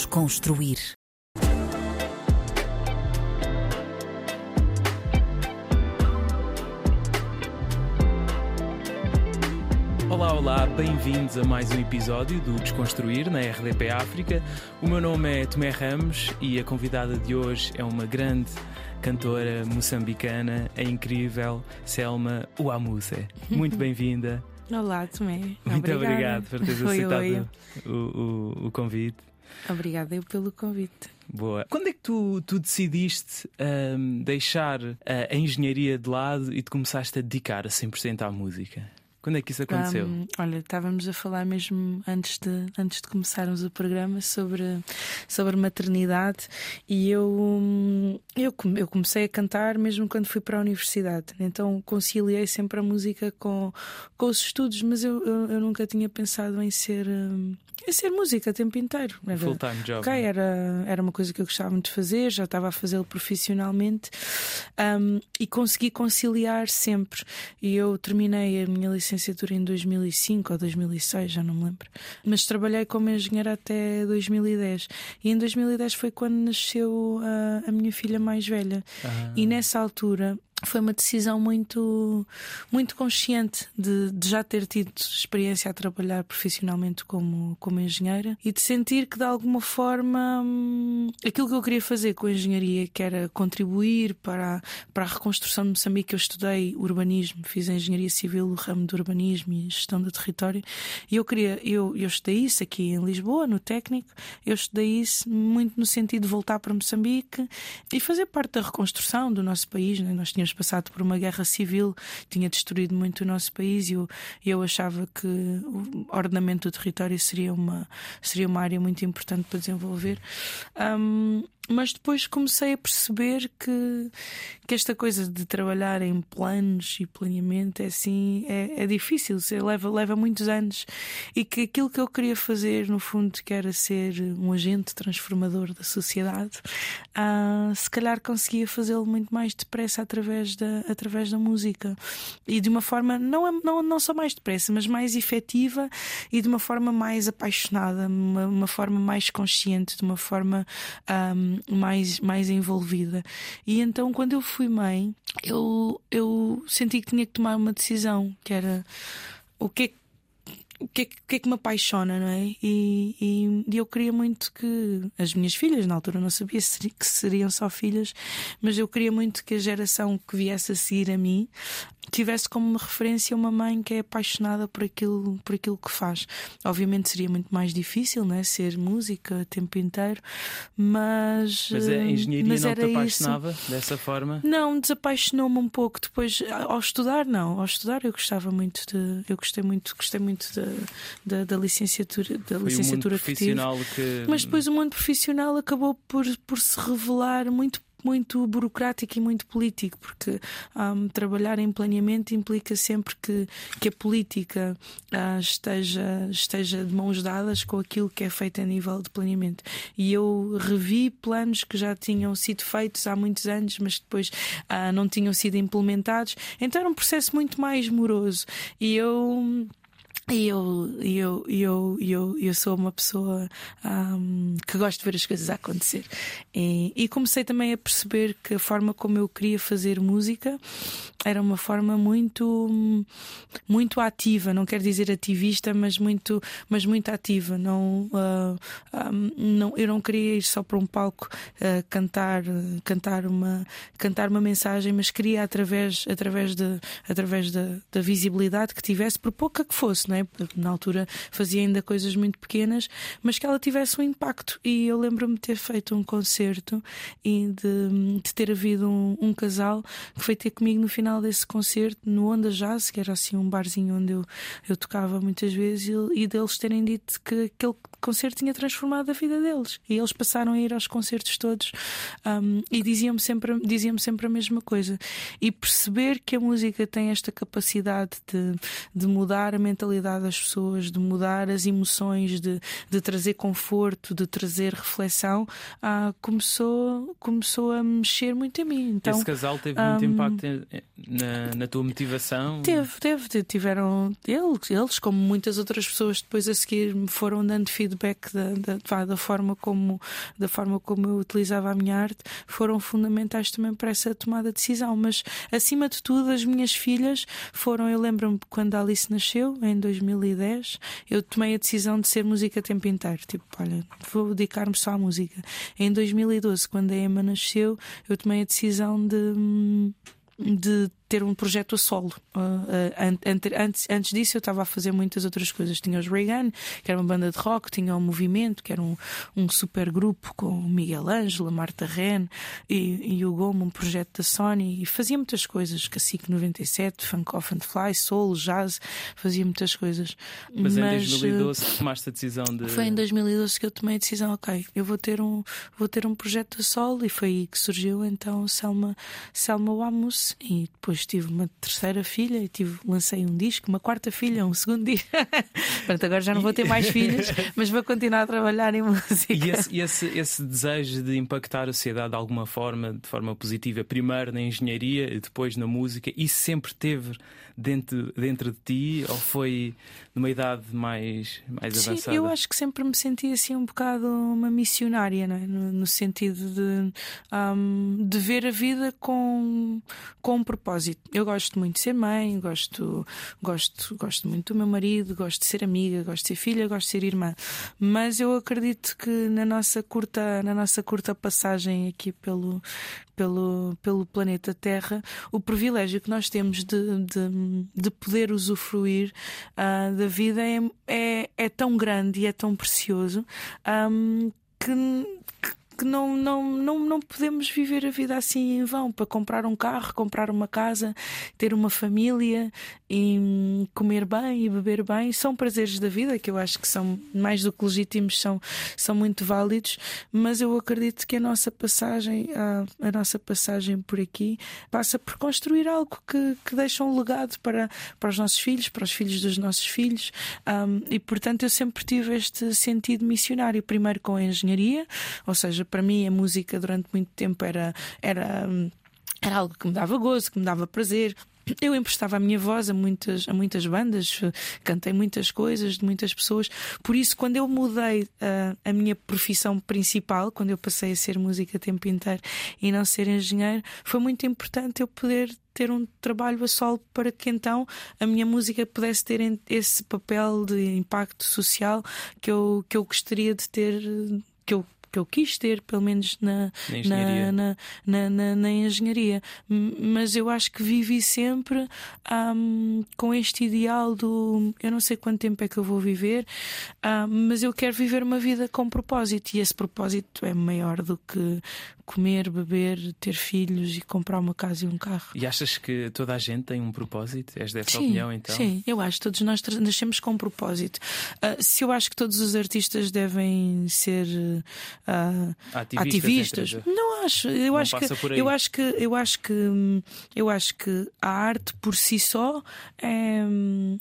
Desconstruir. Olá, olá, bem-vindos a mais um episódio do Desconstruir na RDP África. O meu nome é Tomé Ramos e a convidada de hoje é uma grande cantora moçambicana, a incrível Selma Uamuse. Muito bem-vinda. Olá, Tomé. Muito Obrigada. obrigado por teres Oi, aceitado oi. O, o- o convite. Obrigada eu pelo convite. Boa. Quando é que tu, tu decidiste ahm, deixar a, a engenharia de lado e te começaste a dedicar a 100% à música? Quando é que isso aconteceu? Ahm, olha, estávamos a falar mesmo antes de, antes de começarmos o programa sobre, sobre maternidade e eu, hum, eu, eu comecei a cantar mesmo quando fui para a universidade. Então conciliei sempre a música com, com os estudos, mas eu, eu, eu nunca tinha pensado em ser, hum, em ser música o tempo inteiro. Era- Full-time job. Ok, era, era uma coisa que eu gostava muito de fazer, já estava a fazê-lo profissionalmente um, e consegui conciliar sempre. E eu terminei a minha licenciatura em 2005 ou 2006, já não me lembro. Mas trabalhei como engenheira até 2010. E em 2010 foi quando nasceu a, a minha filha mais velha. Ah. E nessa altura foi uma decisão muito, muito consciente de, de já ter tido experiência a trabalhar profissionalmente como, como engenheira e de sentir que de alguma forma hum, aquilo que eu queria fazer com a engenharia, que era contribuir para, para a reconstrução de Moçambique, eu estudei urbanismo, fiz engenharia civil, o ramo do urbanismo e gestão do território, e eu queria, eu, eu estudei isso aqui em Lisboa, no técnico, eu estudei isso muito no sentido de voltar para Moçambique e fazer parte da reconstrução do nosso país. Né? Nós tínhamos passado por uma guerra civil, tinha destruído muito o nosso país e eu, eu achava que o ordenamento do território seria uma, seria uma área muito importante para desenvolver. Ahm, mas depois comecei a perceber que, que esta coisa de trabalhar em planos e planeamento é assim é, é difícil, se- leva, leva muitos anos e que aquilo que eu queria fazer no fundo que era ser um agente transformador da sociedade ah, se calhar conseguia fazê-lo muito mais depressa através da, através da música e de uma forma não, é- não, não só mais depressa, mas mais efetiva e de uma forma mais apaixonada, uma, uma forma mais consciente, de uma forma ahm, mais, mais envolvida. E então, quando eu fui mãe, eu, eu senti que tinha que tomar uma decisão, que era o que é que o que, é que, é que me apaixona, não é? E, e- e eu queria muito que as minhas filhas, na altura não sabia que seriam só filhas, mas eu queria muito que a geração que viesse a seguir a mim tivesse como referência uma mãe que é apaixonada por aquilo, por aquilo que faz. Obviamente seria muito mais difícil, não é? Ser música o tempo inteiro, mas. Mas a eh, engenharia mas não te isso. apaixonava dessa forma? Não, desapaixonou-me um pouco depois ao estudar, não. Ao estudar eu gostava muito de. Eu gostei muito, gostei muito da, da, da licenciatura, da Foi o mundo licenciatura que tive. profissional que. Mas depois o mundo profissional acabou por, por se revelar muito muito burocrático e muito político, porque ahm, trabalhar em planeamento implica sempre que, que a política ah, esteja, esteja de mãos dadas com aquilo que é feito a nível de planeamento. E eu revi planos que já tinham sido feitos há muitos anos, mas depois ah, não tinham sido implementados. Então era um processo muito mais moroso. E eu. E eu, eu, eu, eu, eu sou uma pessoa ahm, que gosto de ver as coisas a acontecer. E, e comecei também a perceber que a forma como eu queria fazer música era uma forma muito, muito ativa. Não quero dizer ativista, mas muito, mas muito ativa. Não, ah, ahm, não, eu não queria ir só para um palco ah, cantar, cantar, uma, cantar uma mensagem, mas queria através, através, de, através da, da visibilidade que tivesse, por pouca que fosse, não é? Porque Na altura fazia ainda coisas muito pequenas, mas que ela tivesse um impacto. E eu lembro-me de ter feito um concerto e de, de ter havido um, um casal que foi ter comigo no final desse concerto, no Onda Jazz, que era assim um barzinho onde eu, eu tocava muitas vezes, e, e deles terem dito que aquele concerto tinha transformado a vida deles. E eles passaram a ir aos concertos todos um, e diziam-me sempre, diziam sempre a mesma coisa. E perceber que a música tem esta capacidade de, de mudar a mentalidade das pessoas, de mudar as emoções, de, de trazer conforto, de trazer reflexão, ah, começou, começou a mexer muito em mim. Então, Esse casal teve muito hum, impacto na, na tua motivação? Teve, teve, te- tiveram eles, eles, como muitas outras pessoas, depois a seguir me foram dando feedback da, da, da, forma como da forma como eu utilizava a minha arte foram fundamentais também para essa tomada de decisão. Mas acima de tudo, as minhas filhas foram. Eu lembro-me quando a Alice nasceu, em 2010, eu tomei a decisão de ser música a tempo inteiro. Tipo, olha, vou dedicar-me só à música. Em 2012, quando a Emma nasceu, eu tomei a decisão de hum, de ter um projeto a solo. Uh, antes, antes disso, eu estava a fazer muitas outras coisas. Tinha os Reagan, que era uma banda de rock, tinha o Movimento, que era um, um super grupo com o Miguel Ângelo, Marta Ren e, e o Gomo, um projeto da Sony. E fazia muitas coisas. Cacique 97, Funk Off and Fly, Soul, Jazz, fazia muitas coisas. Mas, Mas em 2012 tomaste a decisão de. Foi em 2012 que eu tomei a decisão, ok, eu vou ter um, vou ter um projeto a solo e foi aí que surgiu então Selma, Selma Wamus e depois depois tive uma terceira filha e tive, lancei um disco, uma quarta filha, um segundo disco. Portanto, agora já não vou ter mais filhos, mas vou continuar a trabalhar em música. E esse, esse, esse desejo de impactar a sociedade de alguma forma, de forma positiva, primeiro na engenharia e depois na música, isso sempre teve dentro, dentro de ti ou foi numa idade mais, mais Sim, avançada? Eu acho que sempre me senti assim um bocado uma missionária, é? no, no, sentido de, um, de ver a vida com, com um propósito. Eu gosto muito de ser mãe, gosto, gosto, gosto muito do meu marido, gosto de ser amiga, gosto de ser filha, gosto de ser irmã. Mas eu acredito que na nossa curta, na nossa curta passagem aqui pelo, pelo, pelo planeta Terra, o privilégio que nós temos de, de, de poder usufruir uh, da vida é, é, é, tão grande e é tão precioso um, que, que não, não, não, não podemos viver a vida assim em vão para comprar um carro, comprar uma casa, ter uma família e comer bem e beber bem. São prazeres da vida que eu acho que são mais do que legítimos, são, são muito válidos, mas eu acredito que a nossa passagem, a, a nossa passagem por aqui passa por construir algo que, que deixa um legado para, para os nossos filhos, para os filhos dos nossos filhos. Um, e portanto eu sempre tive este sentido missionário, primeiro com a engenharia, ou seja, para mim a música durante muito tempo era, era, era algo que me dava gozo, que me dava prazer. Eu emprestava a minha voz a muitas, a muitas bandas, cantei muitas coisas de muitas pessoas. Por isso, quando eu mudei uh, a minha profissão principal, quando eu passei a ser música a tempo inteiro e não ser engenheiro, foi muito importante eu poder ter um trabalho a solo para que então a minha música pudesse ter esse papel de impacto social que eu, que eu gostaria de ter, que eu que eu quis ter, pelo menos na, na, engenharia. Na, na, na, na, engenharia. Mas eu acho que vivi sempre um, com este ideal do eu não sei quanto tempo é que eu vou viver, um, mas eu quero viver uma vida com propósito e esse propósito é maior do que comer, beber, ter filhos e comprar uma casa e um carro. E achas que toda a gente tem um propósito? És dessa sim, opinião então? Sim, eu acho. Todos nós nascemos com um propósito. Uh, se eu acho que todos os artistas devem ser uh, ativistas, ativistas não acho. Eu não acho que eu acho que eu acho que eu acho que a arte por si só é,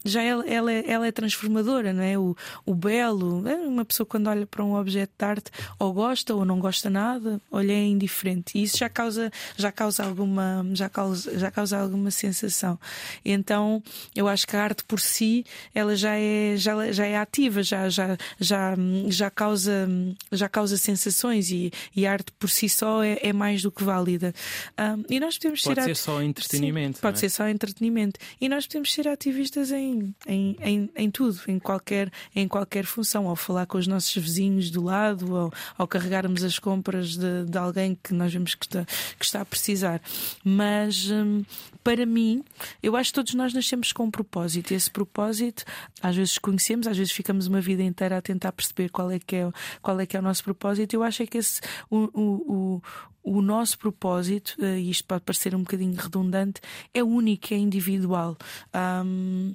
já ela, ela, é, ela é transformadora, não é? O, o belo, é uma pessoa quando olha para um objeto de arte ou gosta ou não gosta nada, olha em indiferente. E isso já causa, já causa alguma, já causa, já causa alguma sensação. Então, eu acho que a arte por si, ela já é, já, já é ativa, já, já, já, já causa, já causa sensações e, e a arte por si só é, é mais do que válida. Um, e nós podemos pode ser, ser só entretenimento. Sim, pode é? ser só entretenimento. E nós podemos ser ativistas em, em, em, em, tudo, em qualquer, em qualquer função, ao falar com os nossos vizinhos do lado, ao, ao carregarmos as compras de, de alguém alguém que nós vemos que está, que está a precisar. Mas hum, para mim, eu acho que todos nós nascemos com um propósito. E esse propósito, às vezes conhecemos, às vezes ficamos uma vida inteira a tentar perceber qual é que é, qual é, que é o nosso propósito. Eu acho é que esse, o, o, o, o nosso propósito, eh, e isto pode parecer um bocadinho redundante, é único, é individual. Um,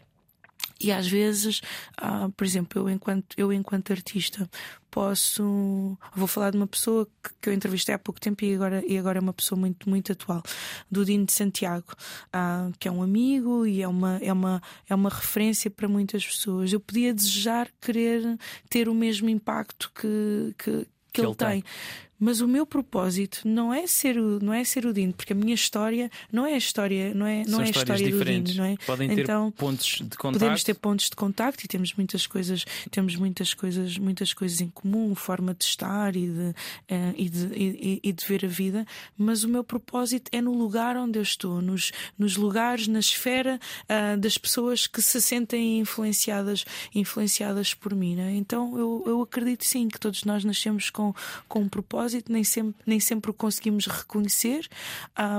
e às vezes, ah, por exemplo, eu enquanto, eu enquanto artista posso. Vou falar de uma pessoa que, que, eu entrevistei há pouco tempo e agora, e agora é uma pessoa muito, muito atual, do Dino de Santiago, ah, que é um amigo e é uma, é, uma, é uma referência para muitas pessoas. Eu podia desejar querer ter o mesmo impacto que, que, que, que ele, ele tem. tem Mas o meu propósito não é ser o, não é ser o Dino, porque a minha história não é a história, não é, não São é a história diferentes. do Dino, não é? Podem ter então, pontos de contacto. Podemos ter pontos de contacto e temos muitas coisas, temos muitas coisas, muitas coisas em comum, forma de estar e de, eh, e de, e, e de ver a vida, mas o meu propósito é no lugar onde eu estou, nos, nos lugares, na esfera ah, das pessoas que se sentem influenciadas, influenciadas por mim. Né? Então eu, eu acredito sim que todos nós nascemos com, com um propósito, nem sempre, nem sempre o conseguimos reconhecer,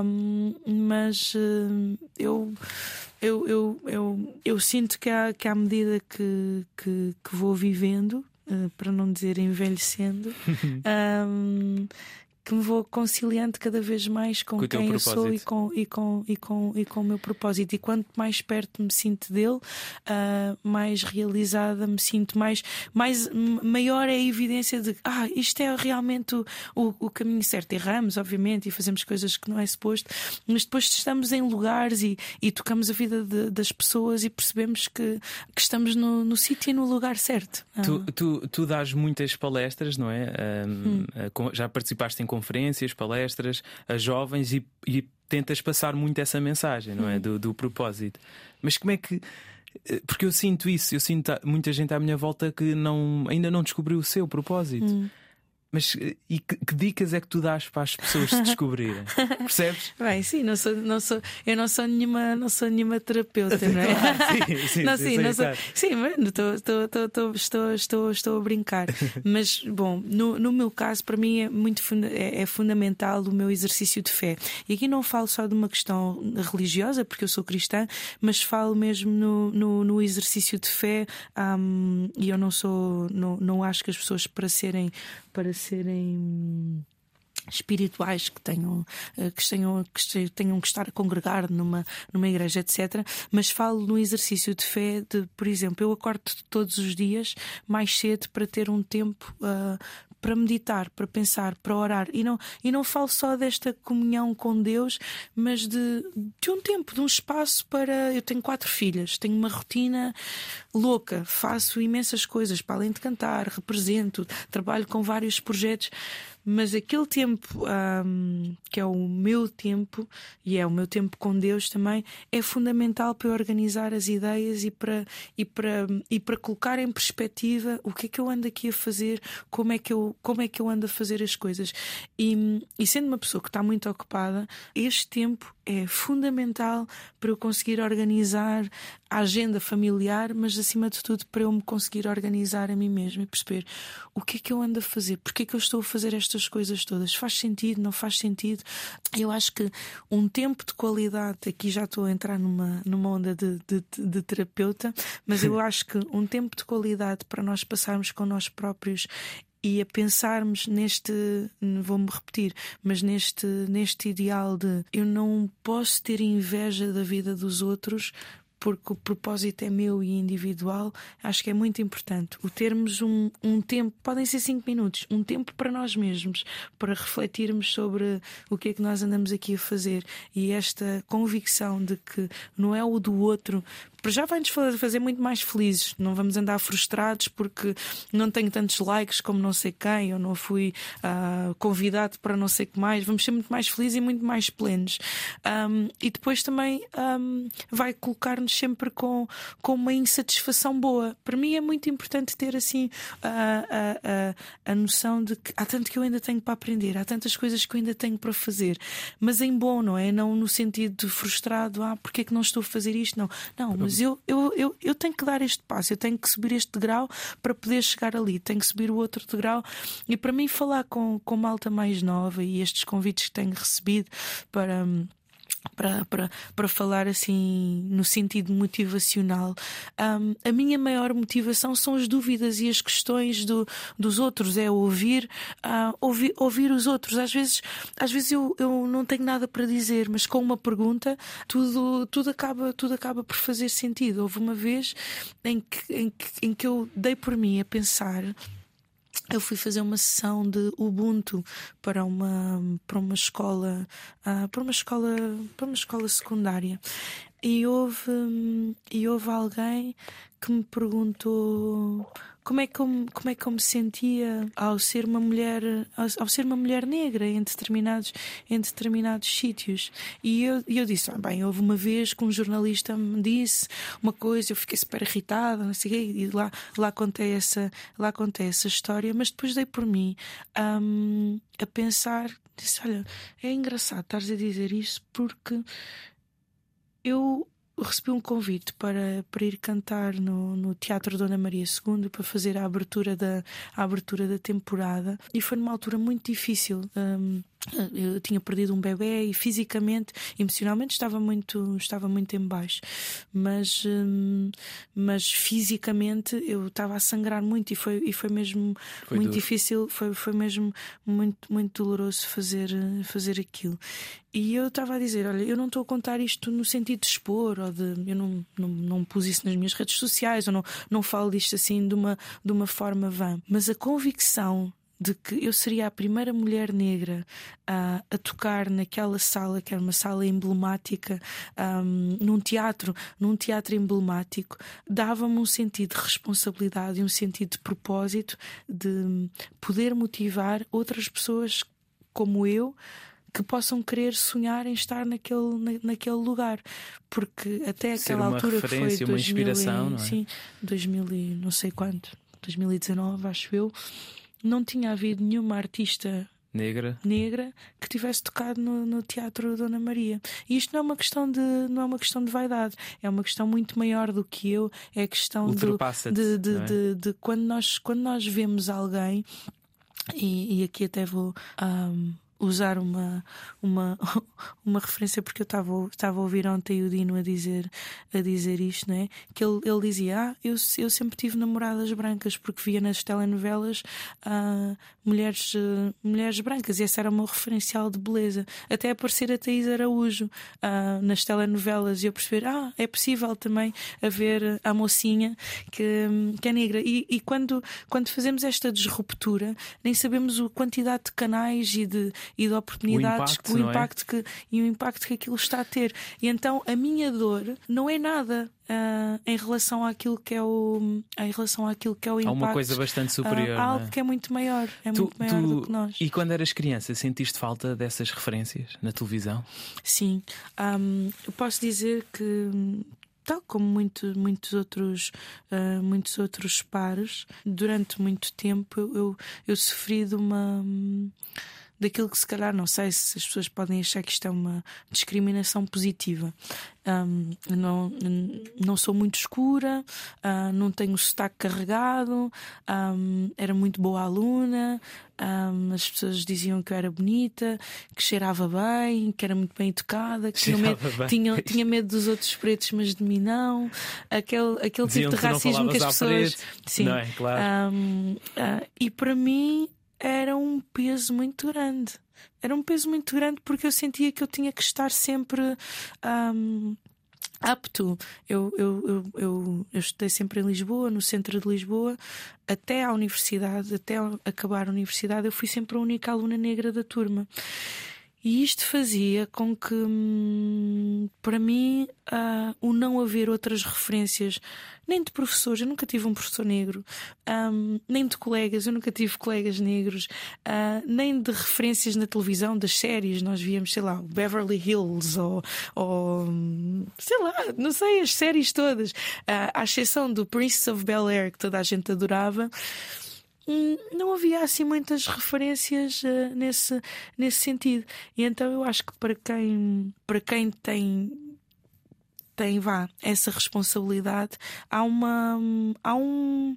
um, mas uh, eu, eu, eu, eu, eu sinto que, à, que à medida que, que, que vou vivendo, uh, para não dizer envelhecendo, um, que me vou conciliando cada vez mais com, Com quem eu sou e com, e, com, e, com, e com o meu propósito. E quanto mais perto me sinto dele, ah, mais realizada me sinto, mais, mais maior é a evidência de ah, isto é realmente o, o, o caminho certo. Erramos, obviamente, e fazemos coisas que não é suposto, mas depois estamos em lugares e, e tocamos a vida de- das pessoas e percebemos que, que estamos no, no sítio e no lugar certo. Ah, Tu, tu, tu dás muitas palestras, não é? Hum. Um, uh, com- Já participaste em conferências, palestras a jovens e, e tentas passar muito essa mensagem, não é? Hum. Do, do propósito. Mas como é que. eh, Porque eu sinto isso, eu sinto muita gente à minha volta que não, ainda não descobriu o seu propósito. Hum. Mas e que, que dicas é que tu dás para as pessoas se descobrirem? Percebes? Bem, sim, não sou, não sou, eu não sou nenhuma, não sou nenhuma terapeuta, não é? sim, sim, não, sim, sim, sim, não sou, claro. sim, mas estou, estou, estou, estou, estou, estou, estou a brincar. Mas, bom, no, no meu caso, para mim é muito é, é fundamental o meu exercício de fé. E aqui não falo só de uma questão religiosa, porque eu sou cristã, mas falo mesmo no, no, no exercício de fé. hum, e eu não sou, não, não acho que as pessoas para serem, para serem espirituais que tenham eh, que tenham que tenham que estar a congregar numa numa igreja etc mas falo no exercício de fé de por exemplo eu acordo todos os dias mais cedo para ter um tempo ah, para meditar, para pensar, para orar. E não, e não falo só desta comunhão com Deus, mas de, de um tempo, de um espaço para. Eu tenho quatro filhas, tenho uma rotina louca, faço imensas coisas, para além de cantar, represento, trabalho com vários projetos. Mas aquele tempo ahm, que é o meu tempo e é o meu tempo com Deus também é fundamental para organizar as ideias e para, e para, e para colocar em perspectiva o que é que eu ando aqui a fazer, como é que eu, como é que eu ando a fazer as coisas. E, e sendo uma pessoa que está muito ocupada, este tempo é fundamental para eu conseguir organizar a agenda familiar, mas acima de tudo para eu me conseguir organizar a mim mesma e perceber o que é que eu ando a fazer, porque é que eu estou a fazer estas coisas todas, faz sentido, não faz sentido. Eu acho que um tempo de qualidade, aqui já estou a entrar numa, numa onda de, de, de terapeuta, mas eu acho que um tempo de qualidade para nós passarmos com nós próprios e a pensarmos neste, vou-me repetir, mas neste, neste ideal de eu não posso ter inveja da vida dos outros porque o propósito é meu e individual, acho que é muito importante. O termos um, um tempo, podem ser cinco minutos, um tempo para nós mesmos, para refletirmos sobre o que é que nós andamos aqui a fazer e esta convicção de que não é o do outro. Para Já vai-nos fa- fazer muito mais felizes. Não vamos andar frustrados porque não tenho tantos likes como não sei quem, ou não fui ah, convidado para não sei o que mais. Vamos ser muito mais felizes e muito mais plenos. Ahm, e depois também ahm, vai colocar-nos sempre com, com uma insatisfação boa. Para mim é muito importante ter assim a, a, a, a noção de que há tanto que eu ainda tenho para aprender, há tantas coisas que eu ainda tenho para fazer, mas em bom, não é? Não no sentido de frustrado, ah, porque é que não estou a fazer isto? Não, não, mas eu, eu, eu, eu tenho que dar este passo, eu tenho que subir este degrau para poder chegar ali, tenho que subir o outro degrau. E para mim, falar com, com malta mais nova e estes convites que tenho recebido para. Para, para, para falar assim no sentido motivacional, hum, a minha maior motivação são as dúvidas e as questões do, dos outros, é ouvir, ah, ouvir, ouvir os outros. Às vezes, às vezes eu, eu não tenho nada para dizer, mas com uma pergunta tudo, tudo, acaba, tudo acaba por fazer sentido. Houve uma vez em que, em que, em que eu dei por mim a pensar eu fui fazer uma sessão de Ubuntu para uma para uma escola ah, para uma escola para uma escola secundária. E houve hum, e houve alguém que me perguntou como é que eu, como é que eu me sentia ao ser uma mulher ao, ao ser uma mulher negra em determinados em determinados sítios? E eu, eu disse ah, bem houve uma vez que um jornalista me disse uma coisa eu fiquei super irritada não sei e lá lá contei essa lá contei essa história mas depois dei por mim um, a pensar disse olha é engraçado estares a dizer isso porque eu recebi um convite para, para ir cantar no, no Teatro Dona Maria II para fazer a abertura da, a abertura da temporada e foi numa altura muito difícil. Um, eu tinha perdido um bebê e fisicamente, emocionalmente estava muito, estava muito em baixo, mas, hum, mas fisicamente eu estava a sangrar muito e foi, e foi mesmo foi muito duro. difícil, foi, foi mesmo muito, muito doloroso fazer, fazer aquilo. E eu estava a dizer: Olha, eu não estou a contar isto no sentido de expor, ou de. Eu não, não, não pus isso nas minhas redes sociais, ou não, não falo disto assim de uma, de uma forma vã. Mas a convicção de que eu seria a primeira mulher negra a, tocar naquela sala, que era uma sala emblemática, um, num teatro, num teatro emblemático, dava-me um sentido de responsabilidade e um sentido de propósito de poder motivar outras pessoas como eu que possam querer sonhar em estar naquele, na, naquele lugar. Porque até Ser aquela altura que foi 2000, uma inspiração, e, não é? Sim, 2000 e não sei quanto, 2019, acho eu, não tinha havido nenhuma artista negra negra que tivesse tocado no, no, teatro Dona Maria e isto não é uma questão de não é uma questão de vaidade é uma questão muito maior do que eu é a questão do, de, de, é? de, de, quando nós quando nós vemos alguém e, e aqui até vou um, usar uma, uma, uma referência porque eu estava, estava a ouvir ontem o Dino a dizer, a dizer isto, né? que ele, ele dizia: Ah, eu, eu sempre tive namoradas brancas porque via nas telenovelas uh, mulheres, uh, mulheres brancas e essa era o meu referencial de beleza. Até aparecer a Thaís Araújo uh, nas telenovelas e eu perceber: Ah, é possível também haver a mocinha que, que é negra. E, e quando, quando fazemos esta disruptura, nem sabemos a quantidade de canais e de e de oportunidades, o impacto, o é? impacto é? que, e o impacto que aquilo está a ter. E então a minha dor não é nada. Uh, em relação àquilo que é o em relação àquilo que é o impacto há uma coisa bastante superior uh, há algo é? que é muito maior é tu, muito maior tu, do que nós e quando eras criança sentiste falta dessas referências na televisão sim um, eu posso dizer que tal como muito, muitos outros uh, muitos outros pares durante muito tempo eu, eu, eu sofri de uma daquilo que se calhar não sei se as pessoas podem achar que isto é uma discriminação positiva. Um, não, não sou muito escura, uh, não tenho o sotaque carregado, um, era muito boa aluna, um, as pessoas diziam que eu era bonita, que cheirava bem, que era muito bem educada, que tinha medo, tinha, tinha medo dos outros pretos, mas de mim não. Aquele, aquele tipo de racismo que as pessoas. Sim. Não é? claro. Uh, e para mim era um peso muito grande. Era um peso muito grande porque eu sentia que eu tinha que estar sempre. Um, apto. Eu, eu, eu, eu, eu estudei sempre em Lisboa, no centro de Lisboa, até à universidade, até acabar a universidade, eu fui sempre a única aluna negra da turma. E isto fazia com que, hum, para mim, uh, o não haver outras referências, nem de professores, eu nunca tive um professor negro, um, nem de colegas, eu nunca tive colegas negros, uh, nem de referências na televisão, das séries, nós víamos, sei lá, Beverly Hills ou, ou sei lá, não sei, as séries todas, uh, à exceção do Prince of Bel Air, que toda a gente adorava. Hum, não havia assim muitas referências uh, nesse, nesse sentido. E então eu acho que para quem, para quem tem tem vá essa responsabilidade há uma há um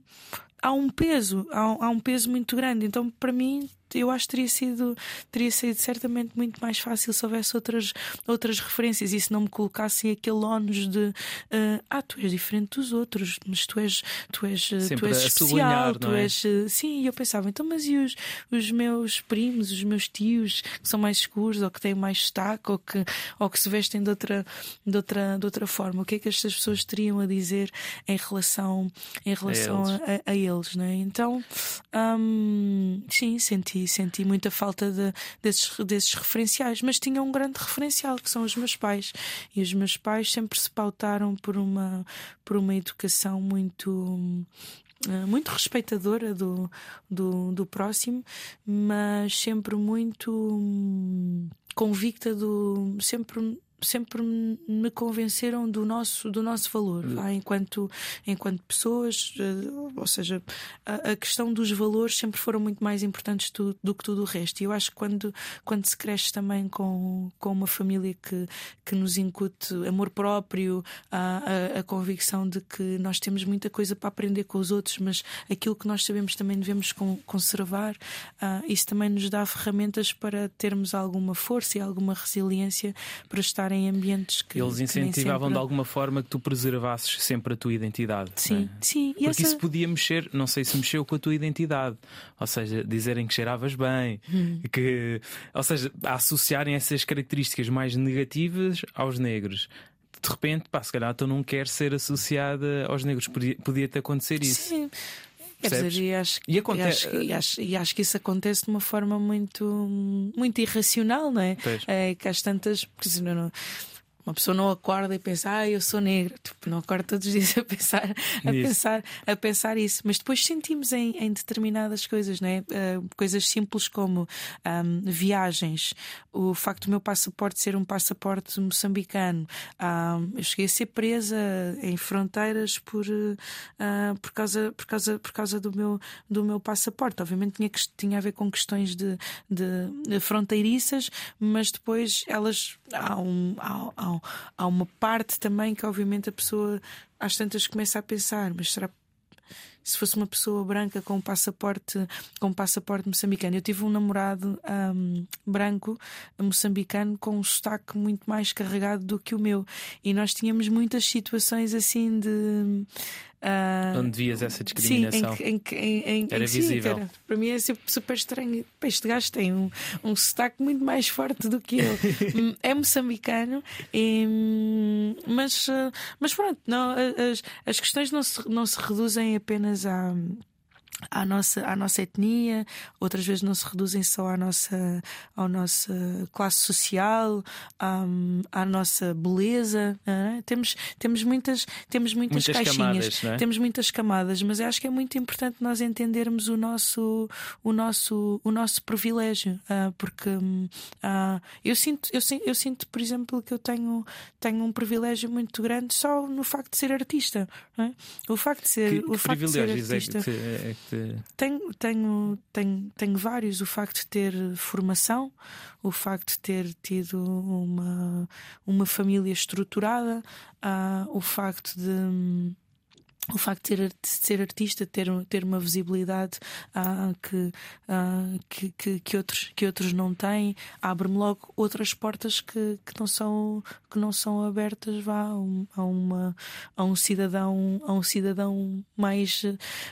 há um peso há, há um peso muito grande então para mim eu acho que teria sido, teria sido certamente muito mais fácil se houvesse outras, outras referências e se não me colocassem aquele ónus de uh, ah, tu és diferente dos outros, mas tu és, tu és, Sempre tu és especial, tu é? és. Uh, sim, e eu pensava, então, mas e os, os meus primos, os meus tios que são mais escuros ou que têm mais destaque ou que, ou que se vestem de outra, de, outra, de outra forma? O que é que estas pessoas teriam a dizer em relação, em relação a eles, a, a eles não é? Então, um, sim, senti senti muita falta de, desses, desses referenciais, mas tinha um grande referencial que são os meus pais. E os meus pais sempre se pautaram por uma, por uma educação muito muito respeitadora do, do, do próximo, mas sempre muito hum, convicta do sempre sempre me convenceram do nosso, do nosso valor hum. enquanto, enquanto pessoas, eh, ou seja, a, a, questão dos valores sempre foram muito mais importantes do, do, que tudo o resto. E eu acho que quando, quando se cresce também com, com uma família que, que nos incute amor próprio, a, a, a convicção de que nós temos muita coisa para aprender com os outros, mas aquilo que nós sabemos também devemos conservar, uh, isso também nos dá ferramentas para termos alguma força e alguma resiliência para estar em ambientes que. Eles incentivavam sempre... de alguma forma que tu preservasses sempre a tua identidade. Sim, é? sim. Porque essa... isso podia mexer, não sei se mexeu com a tua identidade. Ou seja, dizerem que cheiravas bem, hum. que. Ou seja, associarem essas características mais negativas aos negros de repente, pá, se calhar tu não quer ser associada aos negros. Podia-te podia acontecer isso. Sim. Quer dizer, e acho, e, aconte... e, acho, e, acho, e acho que isso acontece de uma forma muito, muito irracional, não é? É que às tantas. Porque, não, não, uma pessoa não acorda e pensa, ah, eu sou negra. Tipo, não acorda todos os dias a pensar, a pensar, a pensar isso. Mas depois sentimos em, em determinadas coisas, né? Uh, coisas simples como um, viagens, o facto do meu passaporte ser um passaporte moçambicano. Um, eu cheguei a ser presa em fronteiras por, uh, por, causa, por, causa, por causa do meu, do meu passaporte. Obviamente tinha, que, tinha a ver com questões de, de, de fronteiriças, mas depois elas há um, há, há há uma parte também que, obviamente, a pessoa às tantas começa a pensar: mas será se fosse uma pessoa branca com um passaporte com um passaporte moçambicano. Eu tive um namorado um, branco moçambicano com um sotaque muito mais carregado do que o meu e nós tínhamos muitas situações assim de Uh, Onde vias essa discriminação? Sim, em, em, em, era visível. Era, para mim é super estranho. Este gajo tem um, um sotaque muito mais forte do que eu. Hum, é moçambicano, e, hum, mas, ah, mas pronto, não, as, as questões não se, não se reduzem apenas a à nossa, à nossa etnia, outras vezes não se reduzem só à nossa, à nossa classe social, à, à nossa beleza. É? Temos, temos muitas, temos muitas, muitas caixinhas, camadas, é? temos muitas camadas, mas eu acho que é muito importante nós entendermos o nosso, o nosso, o nosso privilégio, uh, porque uh, eu, sinto, eu, eu sinto, por exemplo, que eu tenho, tenho um privilégio muito grande só no facto de ser artista. É? O facto de ser, que, o que facto de ser artista. É que, tenho, tenho, tenho, tenho vários. O facto de ter formação, o facto de ter tido uma, uma família estruturada, uh, o facto de o facto de ser, de ser, artista, ter, ter uma visibilidade ah, que, ah, que, que, que, outros, que outros não têm, abre-me logo outras portas que, que, não, são, que não são abertas vá, a, um, uma, a um cidadão, a um cidadão mais,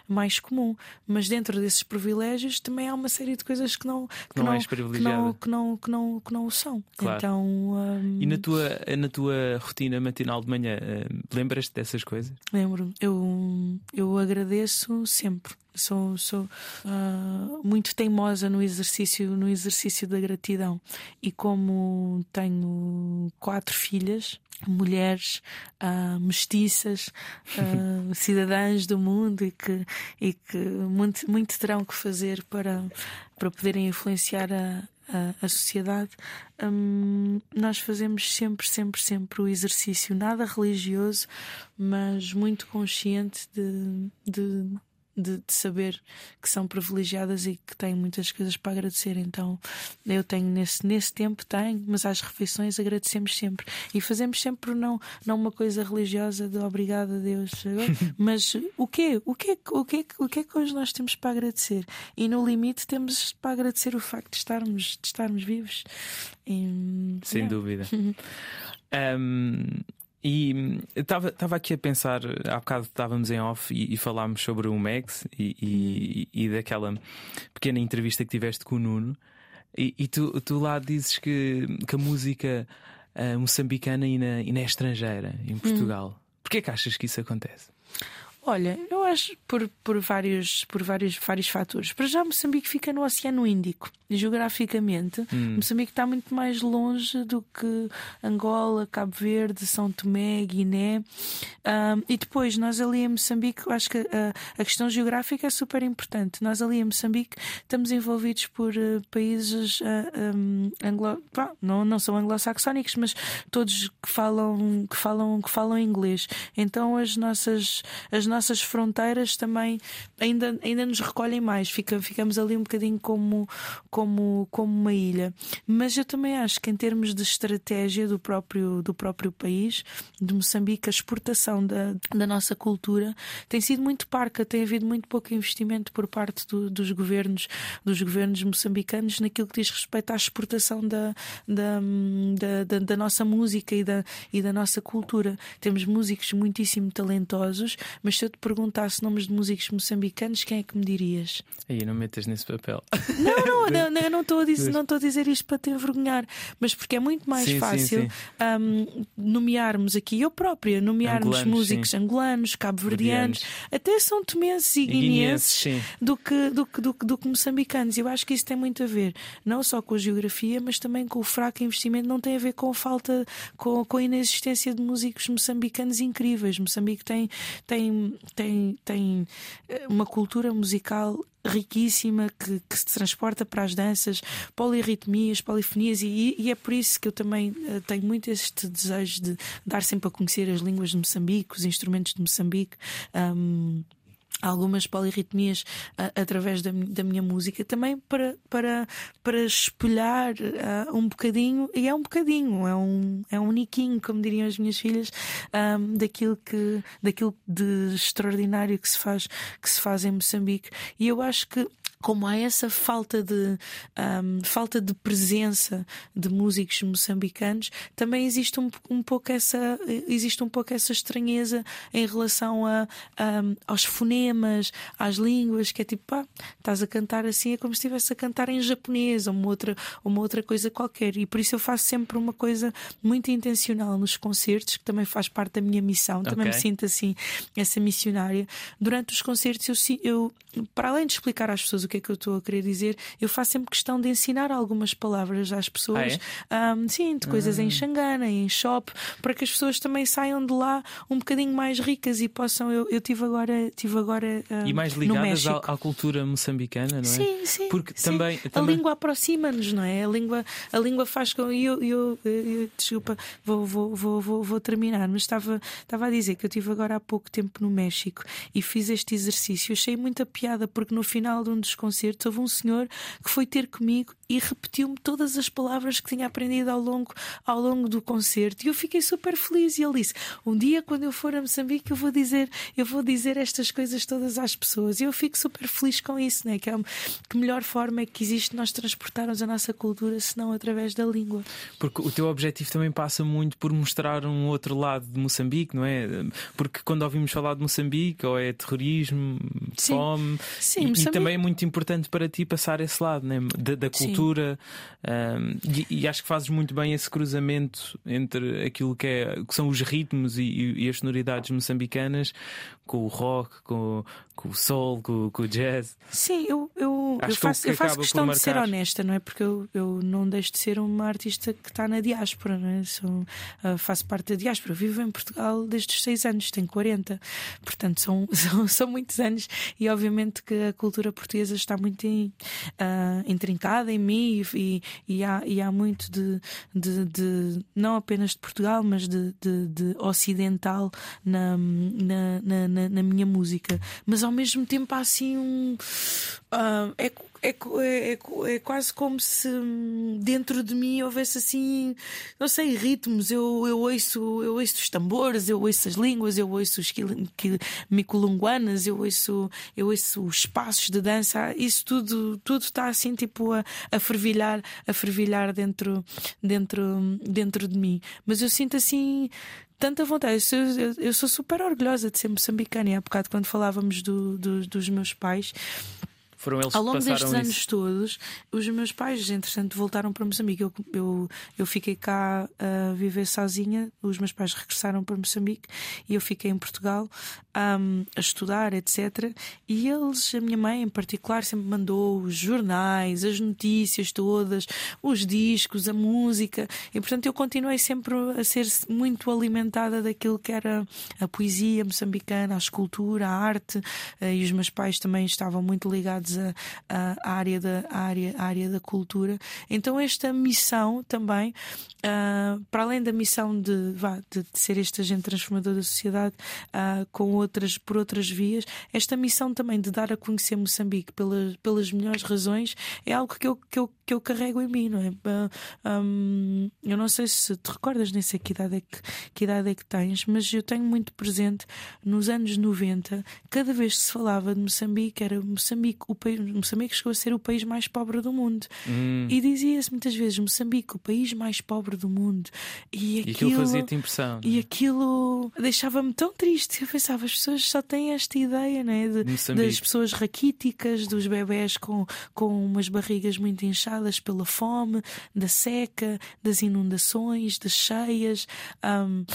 mais comum. Mas dentro desses privilégios também há uma série de coisas que não, que não, não, que não, que não, que não, que não o são. Claro. Então, um... E na tua, na tua rotina matinal de manhã, uh, lembras-te dessas coisas? Lembro. Eu eu, agradeço sempre. Sou, sou uh, muito teimosa no exercício, no exercício da gratidão. E como tenho quatro filhas, mulheres uh, mestiças, uh, cidadãs do mundo e que, e que muito, muito terão que fazer para, para poderem influenciar a, a, a sociedade, hum, nós fazemos sempre, sempre, sempre o exercício, nada religioso, mas muito consciente de, de de, de, saber que são privilegiadas e que têm muitas coisas para agradecer. Então eu tenho nesse, nesse tempo, tenho, mas às refeições agradecemos sempre. E fazemos sempre não, não uma coisa religiosa de obrigado a Deus, mas o quê? O quê, o, quê, o que é que hoje nós temos para agradecer? E no limite temos para agradecer o facto de estarmos, de estarmos vivos. E, Sem dúvida. um, E estava aqui a pensar, há bocado estávamos em off e, e falámos sobre o Megs e, e, e, daquela pequena entrevista que tiveste com o Nuno. E, tu, tu lá dizes que, que a música uh, moçambicana ainda, ainda é estrangeira em Portugal. Hum. Porquê que achas que isso acontece? Olha, eu acho por, por, vários, por vários, vários fatores. Para já, Moçambique fica no Oceano Índico. Geograficamente, hum. Moçambique está muito mais longe do que Angola, Cabo Verde, São Tomé, Guiné. Um, e depois, nós ali em Moçambique, eu acho que a, a, questão geográfica é super importante. Nós ali em Moçambique estamos envolvidos por uh, países uh, um, anglo... não, não são anglo-saxónicos, mas todos que falam, que falam, que falam inglês. Então as nossas, as nossas fronteiras também ainda, ainda nos recolhem mais. Fica, ficamos ali um bocadinho como, como, como uma ilha. Mas eu também acho que em termos de estratégia do próprio, do próprio país, de Moçambique, a exportação da, da nossa cultura tem sido muito parca, tem havido muito pouco investimento por parte do, dos governos, dos governos moçambicanos naquilo que diz respeito à exportação da, da, da, da, nossa música e da, e da nossa cultura. Temos músicos muitíssimo talentosos, mas se eu te perguntasse nomes de músicos moçambicanos, quem é que me dirias? Aí não metas nesse papel. Não, não, não, não eu não estou a dizer, não estou a dizer isto para te envergonhar, mas porque é muito mais sim, fácil sim, sim. Um, nomearmos aqui, eu própria, nomearmos angolanos, músicos angolanos, cabo-verdianos, até são tomenses e guineenses do que, do, que, do, que, do que moçambicanos. Eu acho que isso tem muito a ver, não só com a geografia, mas também com o fraco investimento, não tem a ver com a falta, com, com a inexistência de músicos moçambicanos incríveis. Moçambique tem, tem, tem, tem eh, uma cultura musical riquíssima que, que, se transporta para as danças, polirritmias, polifonias, e, e, é por isso que eu também uh, tenho muito este desejo de dar sempre a conhecer as línguas de Moçambique, os instrumentos de Moçambique. Um, algumas polirritmias uh, através da, da, minha música também para, para, para espelhar uh, um bocadinho, e é um bocadinho, é um, é um niquinho, como diriam as minhas filhas, um, daquilo, que, daquilo de extraordinário que se faz, que se faz em Moçambique. E eu acho que como há essa falta de, um, falta de presença de músicos moçambicanos, também existe um, um, pouco essa, existe um pouco essa estranheza em relação a, um, aos fonemas, às línguas, que é tipo, pá, estás a cantar assim, é como se estivesse a cantar em japonês ou uma outra, uma outra coisa qualquer. E por isso eu faço sempre uma coisa muito intencional nos concertos, que também faz parte da minha missão, também okay. me sinto assim, essa missionária. Durante os concertos, eu, eu, para além de explicar às pessoas o que é que eu estou a querer dizer, eu faço sempre questão de ensinar algumas palavras às pessoas. Ah, é? um, sim, de coisas em ah. Xangana, em shop, para que as pessoas também saiam de lá um bocadinho mais ricas e possam. Eu, eu tive agora. Tive agora um, e mais ligadas à, à, cultura moçambicana, não é? Sim, sim. Porque sim. Também, a também... língua aproxima-nos, não é? A língua, a língua faz com. Eu, eu, eu, eu desculpa, vou, vou, vou, vou, vou terminar, mas estava, estava a dizer que eu tive agora há pouco tempo no México e fiz este exercício. Achei muita piada porque no final de um dos concertos houve um senhor que foi ter comigo e repetiu-me todas as palavras que tinha aprendido ao longo, ao longo do concerto. E eu fiquei super feliz. E ele disse: Um dia, quando eu for a Moçambique, eu vou dizer, eu vou dizer estas coisas todas às pessoas. E eu fico super feliz com isso, né? que, é, que melhor forma é que existe nós transportarmos a nossa cultura senão através da língua. Porque o teu objetivo também passa muito por mostrar um outro lado de Moçambique, não é? Porque quando ouvimos falar de Moçambique, ou é terrorismo, Sim. fome, Sim, e, Moçambique... e, também é muito importante para ti passar esse lado né? da, da cultura. Um, e, e, acho que fazes muito bem esse cruzamento entre aquilo que, é, que são os ritmos e, e, as sonoridades moçambicanas com o rock, com, com o soul, com, com, o jazz. Sim, eu, eu, eu faço, eu faço questão de ser honesta, não é? Porque eu, eu não deixo de ser uma artista que está na diáspora, não é? Sou, uh, faço parte da diáspora. Eu vivo em Portugal desde os 6 anos, tenho 40, portanto são, são, são muitos anos e obviamente que a cultura portuguesa está muito em, uh, intrincada em mim e, e, há, e há muito de, de, de, não apenas de Portugal, mas de, de, de ocidental na, na, na na, na minha música, mas ao mesmo tempo há assim um. Uh, é, é, é, é, quase como se dentro de mim houvesse assim, não sei, ritmos. Eu, eu, ouço, eu ouço os tambores, eu ouço as línguas, eu ouço os miculunguanas, eu ouço, eu ouço os passos de dança. Isso tudo, tudo está assim tipo a, a fervilhar, a fervilhar dentro, dentro, dentro de mim. Mas eu sinto assim tanta vontade. Eu sou, eu, eu sou, super orgulhosa de ser moçambicana. E há bocado, quando falávamos do, do, dos meus pais, Foram eles Ao longo que destes passaram anos isso. todos, os meus pais, entretanto, voltaram para Moçambique. Eu, eu, eu fiquei cá a viver sozinha, os meus pais regressaram para Moçambique e eu fiquei em Portugal um, a estudar, etc. E eles, a minha mãe em particular, sempre mandou os jornais, as notícias todas, os discos, a música. E portanto eu continuei sempre a ser muito alimentada daquilo que era a poesia moçambicana, a escultura, a arte. eh, E os meus pais também estavam muito ligados a- a- à área da, área, área da cultura. Então esta missão também, ah, para além da missão de, de, de ser este agente transformador da sociedade ah, com outras, por outras vias, esta missão também de dar a conhecer Moçambique pelas, pelas melhores razões é algo que eu, que eu, que eu carrego em mim, não é? Ah, hum, eu não sei se te recordas, nem sei que idade, é que, que idade é que tens, mas eu tenho muito presente nos anos 90, cada vez que se falava de Moçambique, era Moçambique, o país, Moçambique chegou a ser o país mais pobre do mundo. Hum, E dizia-se muitas vezes Moçambique, o país mais pobre do mundo. E aquilo, aquilo fazia-te impressão. e aquilo deixava-me tão triste. Eu pensava, as pessoas só têm esta ideia né, de, Moçambique. das pessoas raquíticas, dos bebés com, com umas barrigas muito inchadas pela fome, da seca, das inundações, das cheias. Ahm,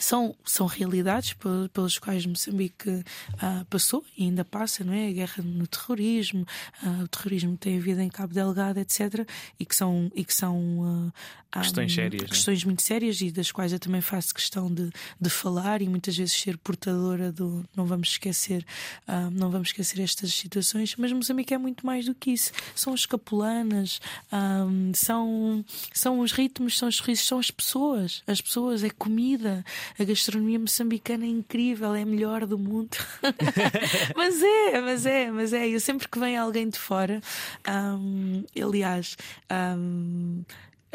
são, são realidades pe- pelas quais Moçambique ah, passou e ainda passa, não é? A guerra no terrorismo, ah, o terrorismo tem havido em Cabo Delgado, etc. E que são, e que são ah, Questões sérias, não é? questões muito sérias e das quais eu também faço questão de, de falar e muitas vezes ser portadora do não vamos esquecer, não vamos esquecer estas situações. Mas Moçambique é muito mais do que isso. São as capulanas, ah, são, são os ritmos, são os sorrisos, são as pessoas. As pessoas, é comida. A gastronomia moçambicana é incrível, é a melhor do mundo. mas é, mas é, mas é. Eu sempre que vem alguém de fora, hum, aliás. hum,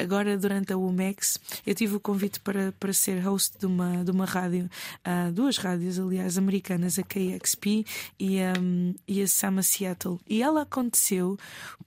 Agora, durante a UMEX, eu tive o convite para, para ser host de uma, de uma rádio, ah, duas rádios, aliás, americanas, a KXP e, hum, e a Sama Seattle. E ela aconteceu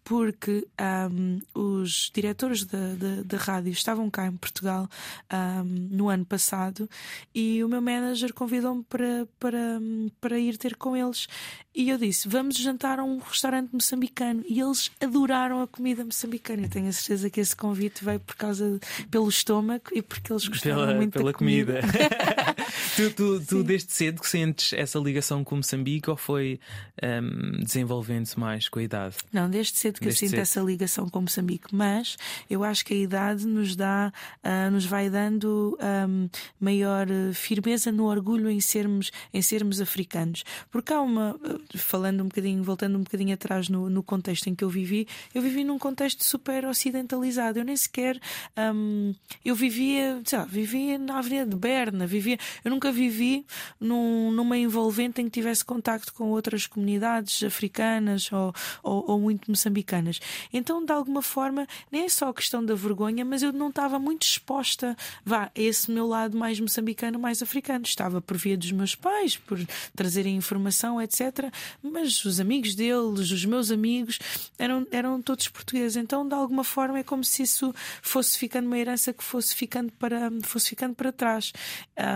porque hum, os diretores da, da, rádio estavam cá em Portugal hum, no ano passado e o meu manager convidou-me para, para, para ir ter com eles. E eu disse: Vamos jantar a um restaurante moçambicano. E eles adoraram a comida moçambicana. Eu tenho a certeza que esse convite veio por causa pelo estômago e porque eles gostaram Pela, muito pela da comida. tu, tu, tu desde cedo que sentes essa ligação com Moçambique ou foi hum, desenvolvendo-se mais com a idade? Não, desde cedo que Desde eu sinto cedo. essa ligação com Moçambique, mas eu acho que a idade nos dá, ah, nos vai dando ahm, maior eh, firmeza no orgulho em sermos, em sermos africanos. Porque há uma, eh, falando um bocadinho, voltando um bocadinho atrás no, no contexto em que eu vivi, eu vivi num contexto super ocidentalizado. Eu nem sequer ahm, eu vivia, sei lá, vivia na Avenida de Berna, vivia, eu nunca vivi num, numa envolvente em que tivesse contacto com outras comunidades africanas ou, ou, ou muito moçambicanas. Então, de alguma forma, nem é só a questão da vergonha, mas eu não estava muito exposta vá, a esse meu lado mais moçambicano, mais africano. Estava por via dos meus pais, por trazerem informação, etc. Mas os amigos deles, os meus amigos, eram, eram todos portugueses. Então, de alguma forma, é como se isso fosse ficando uma herança que fosse ficando para, fosse ficando para trás.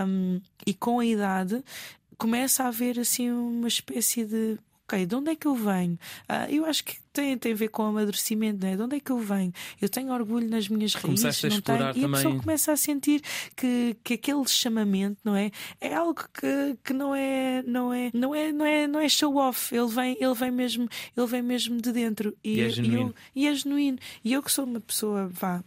Um, e com a idade começa a haver assim uma espécie de ok, de onde é que eu venho? Ah, eu acho que tem, tem a ver com o amadurecimento, não é? De onde é que eu venho? Eu tenho orgulho nas minhas raízes, Começaste não tenho? E a pessoa começa a sentir que, que aquele chamamento, não é? É algo que, que não é, não é, não é, não é, não é show off. Ele vem, ele vem mesmo, ele vem mesmo de dentro E é eu- genuíno. e é genuíno. E eu que sou uma pessoa, vá,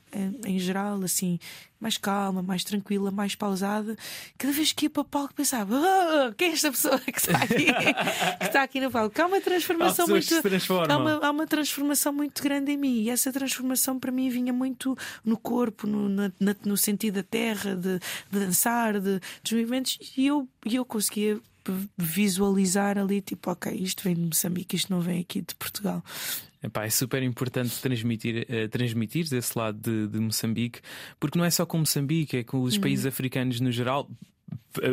em, geral, assim, mais calma, mais tranquila, mais pausada, cada vez que ia para o palco pensava: "Ah, quem é esta pessoa que está aqui? que está aqui no palco? Há uma transformação muito. Há uma, há uma transformação muito grande em mim e essa transformação para mim vinha muito no corpo, no, na- no sentido da terra, de, de dançar, de, dos movimentos, e eu, eu conseguia visualizar ali, tipo, ok, isto vem de Moçambique, isto não vem aqui de Portugal. Epá, é super importante transmitir, eh, transmitir desse lado de, de Moçambique, porque não é só com Moçambique, é com os países africanos no geral.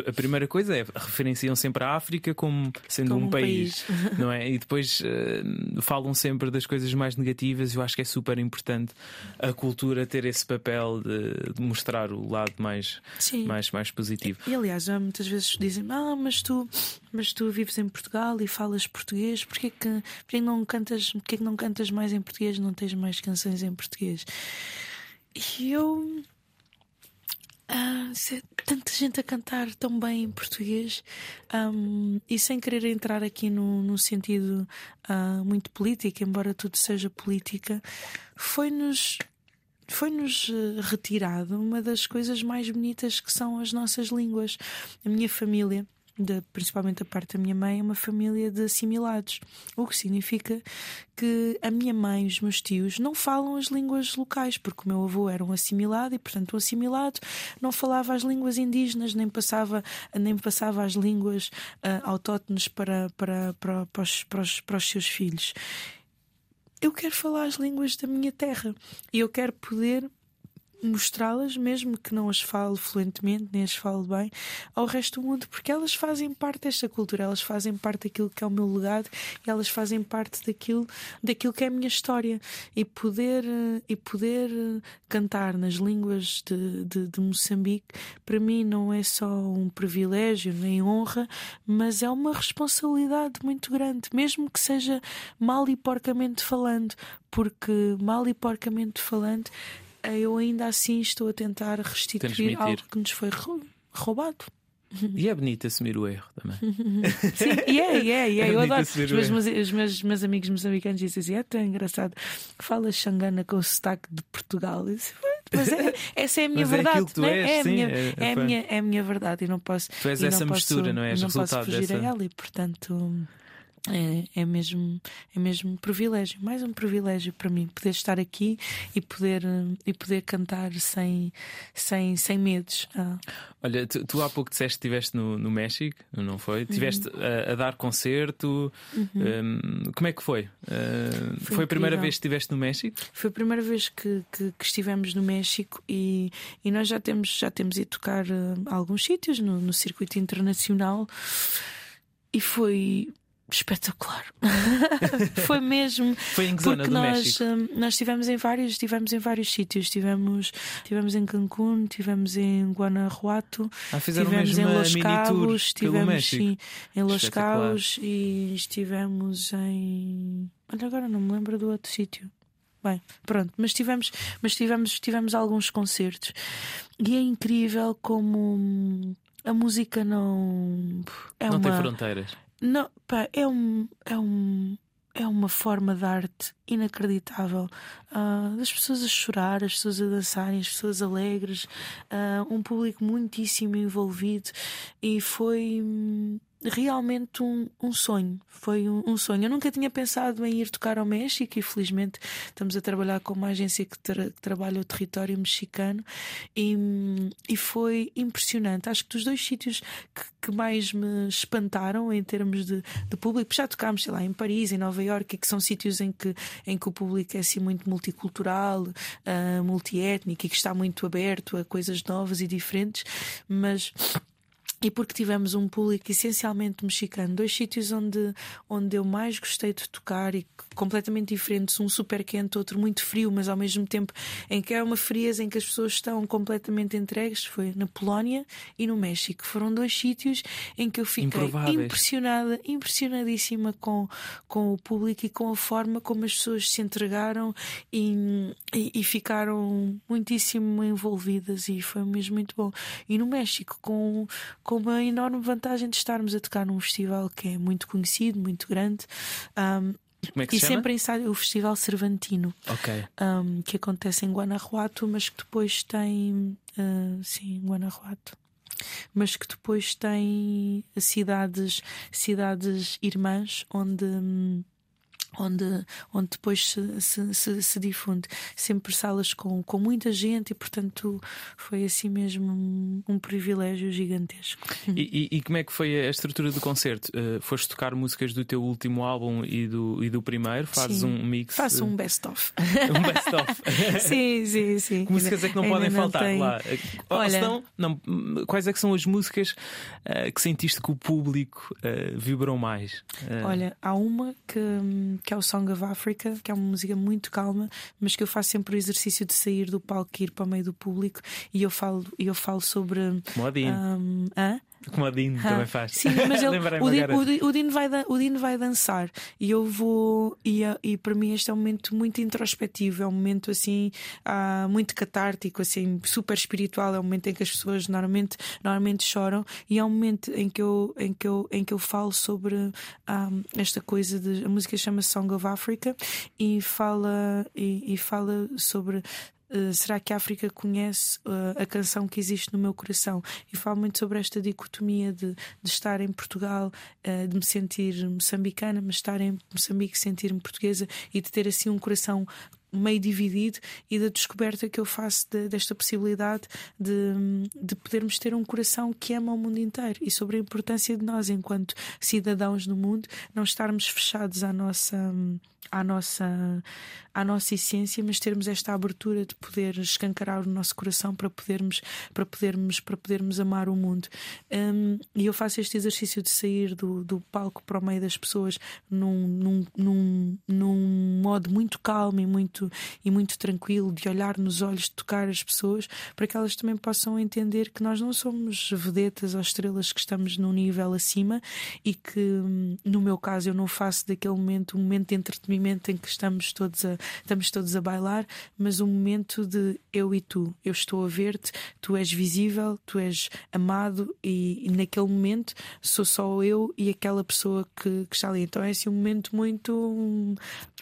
A primeira coisa é referenciam sempre a África como sendo Como um, um país, país. não é? E depois uh, falam sempre das coisas mais negativas. Eu acho que é super importante a cultura ter esse papel de, de mostrar o lado mais, Sim. mais, mais positivo. E aliás, muitas vezes dizem: Ah, mas tu, mas tu vives em Portugal e falas português, porquê que, porquê que não cantas, porquê que não cantas mais em português? Não tens mais canções em português? E eu. Ah, tanta gente a cantar tão bem em português um, e sem querer entrar aqui no sentido ah, muito político, embora tudo seja política, foi-nos foi-nos eh, retirado uma das coisas mais bonitas que são as nossas línguas. A minha família, de- principalmente a parte da minha mãe, é uma família de assimilados, o que significa que a minha mãe e os meus tios não falam as línguas locais, porque o meu avô era um assimilado e, portanto, um assimilado não falava as línguas indígenas, nem passava, nem passava as línguas ah, autóctones para, para, para, para, os, para, os, para os seus filhos. Eu quero falar as línguas da minha terra e eu quero poder mostrá-las, mesmo que não as fale fluentemente, nem as fale bem, ao resto do mundo, porque elas fazem parte desta cultura, elas fazem parte daquilo que é o meu legado, e elas fazem parte daquilo, daquilo que é a minha história. E poder, e poder cantar nas línguas de, de, de Moçambique, para mim não é só um privilégio nem honra, mas é uma responsabilidade muito grande, mesmo que seja mal e porcamente falando, porque mal e porcamente falando eu ainda assim estou a tentar restituir Transmitir. algo que nos foi rou- roubado. E é bonito assumir o erro também. Sim, e é, e é, e é. É Eu adoro. Os meus, os meus, meus amigos moçambicanos dizem assim: é tão engraçado que falas xangana com o sotaque de Portugal. Eu disse, Mas é, essa é a minha Mas é verdade. tu né? és, é, a sim, minha, é- é é, a minha, é a minha verdade e não posso. Tu és essa não mistura, posso, não é? Não posso resultado fugir dessa. a ela e, portanto. É, é mesmo é mesmo um privilégio mais um privilégio para mim poder estar aqui e poder e poder cantar sem sem sem medos Ah, Olha, tu, tu há pouco disseste que estiveste no, no México, não foi? Estiveste Uhum. a, a dar concerto. hum, como é que foi? Uh, Foi foi, a primeira vez que estiveste no México? Foi a primeira vez que, que, que estivemos no México e, e nós já temos, já temos ido tocar a alguns sítios no, no circuito internacional e foi espetacular. foi mesmo. Foi em que zona Porque do nós, México? eh, nós estivemos em vários, estivemos em vários sítios. Estivemos, estivemos em Cancún, estivemos em Guanajuato, Ah, estivemos em Los Cabos, estivemos sim, em Los. Cabos e estivemos em. Olha, agora não me lembro do outro sítio. Bem, pronto, mas tivemos, mas tivemos, tivemos alguns concertos e é incrível como hum, a música não é não uma tem fronteiras. Não, pá, é um, é um é uma forma de arte inacreditável. Ah, das pessoas a chorar, as pessoas a dançarem, as pessoas alegres, ah, um público muitíssimo envolvido e foi hum, realmente um, um sonho. Foi um, um sonho. Eu nunca tinha pensado em ir tocar ao México e felizmente estamos a trabalhar com uma agência que, tra- que trabalha o território mexicano e, e foi impressionante. Acho que dos dois sítios que, que mais me espantaram em termos de, de público, já tocámos, sei lá, em Paris, em Nova Iorque, que são sítios em que, em que o público é assim muito multicultural, ah, multiétnico e que está muito aberto a coisas novas e diferentes, mas e porque tivemos um público essencialmente mexicano, dois sítios onde, onde eu mais gostei de tocar e completamente diferentes, um super quente, outro muito frio, mas ao mesmo tempo em que é uma frieza em que as pessoas estão completamente entregues, foi na Polónia e no México. Foram dois sítios em que eu fiquei Improváveis. impressionada, impressionadíssima com, com o público e com a forma como as pessoas se entregaram e, e, e ficaram muitíssimo envolvidas e foi mesmo muito bom. E no México, com, com uma enorme vantagem de estarmos a tocar num festival que é muito conhecido, muito grande. um, Como é que e se chama? sempre em o Festival Cervantino, Ok. um, que acontece em Guanajuato, mas que depois tem. uh, sim, Guanajuato. Mas que depois tem cidades, cidades irmãs onde. hum, onde, onde depois se, se, se, se, difunde. Sempre salas com, com muita gente e, portanto, foi assim mesmo um, um privilégio gigantesco. E, e, e, como é que foi a estrutura do concerto? Uh, foste tocar músicas do teu último álbum e do, e do primeiro? Fazes um mix? Faço um best-of. um best-of. sim, sim, sim. Que músicas é que não Ainda podem não faltar lá? Olha... Senão, não, quais é que são as músicas uh, que sentiste que o público uh, vibrou mais? Olha, há uma que que é o Song of Africa, que é uma música muito calma, mas que eu faço sempre o exercício de sair do palco e ir para o meio do público e eu falo, eu falo sobre. A um, como a Dino ah, também faz. Sim, mas ele, o, Dino, o, Dino vai, o Dino vai dançar e eu vou. E, e para mim este é um momento muito introspectivo, é um momento assim ah, muito catártico, assim, super espiritual. É um momento em que as pessoas normalmente, normalmente choram e é um momento em que eu, em que eu, em que eu falo sobre ah, esta coisa de. A música chama Song of Africa e fala, e, e fala sobre Uh, será que a África conhece uh, a canção que existe no meu coração? E falo muito sobre esta dicotomia de, de estar em Portugal, uh, de me sentir moçambicana, mas estar em Moçambique, sentir-me portuguesa e de ter assim um coração meio dividido e da descoberta que eu faço de, desta possibilidade de, de podermos ter um coração que ama o mundo inteiro e sobre a importância de nós, enquanto cidadãos do mundo, não estarmos fechados à nossa à nossa, à nossa essência, mas termos esta abertura de poder escancarar o nosso coração para podermos, para podermos, para podermos amar o mundo. Um, e eu faço este exercício de sair do, do palco para o meio das pessoas num, num, num, num modo muito calmo e muito, e muito tranquilo, de olhar nos olhos, de tocar as pessoas, para que elas também possam entender que nós não somos vedetas ou estrelas que estamos num nível acima e que, hum, no meu caso, eu não faço daquele momento um momento de entretenimento movimento em que estamos todos a, estamos todos a bailar, mas um momento de eu e tu. Eu estou a ver-te, tu és visível, tu és amado e, e, naquele momento sou só eu e aquela pessoa que, que está ali. Então é assim um momento muito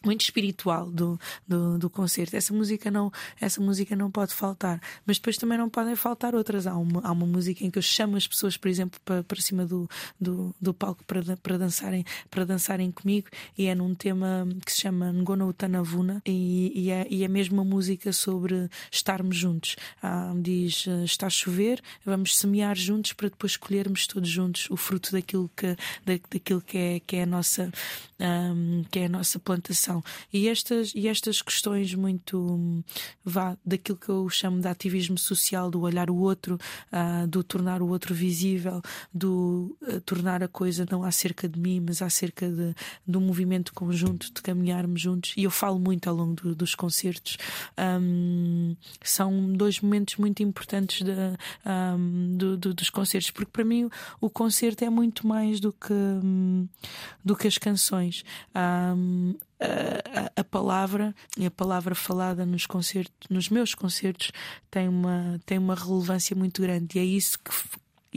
muito espiritual do, do, do, concerto. Essa música não essa música não pode faltar, mas depois também não podem faltar outras. Há uma, há uma música em que eu chamo as pessoas, por exemplo, para, para cima do, do, do palco para, para dançarem para dançarem comigo e é num tema que se chama Ngono Utanavuna e, e, é, e é mesmo uma música sobre estarmos juntos. Ah, diz está a chover, vamos semear juntos para depois colhermos todos juntos o fruto daquilo que da, daquilo que é que é a nossa um, que é a nossa plantação. E estas, e estas questões muito vá, daquilo que eu chamo de ativismo social, do olhar o outro, uh, do tornar o outro visível, do uh, tornar a coisa não acerca de mim, mas acerca de, do movimento conjunto, de caminharmos juntos. E eu falo muito ao longo do, dos concertos. Um, são dois momentos muito importantes de, um, do, do, dos concertos, porque para mim o concerto é muito mais do que, um, do que as canções canções. Um, a, a, palavra e a palavra falada nos concertos, nos meus concertos, tem uma, tem uma relevância muito grande e é isso que,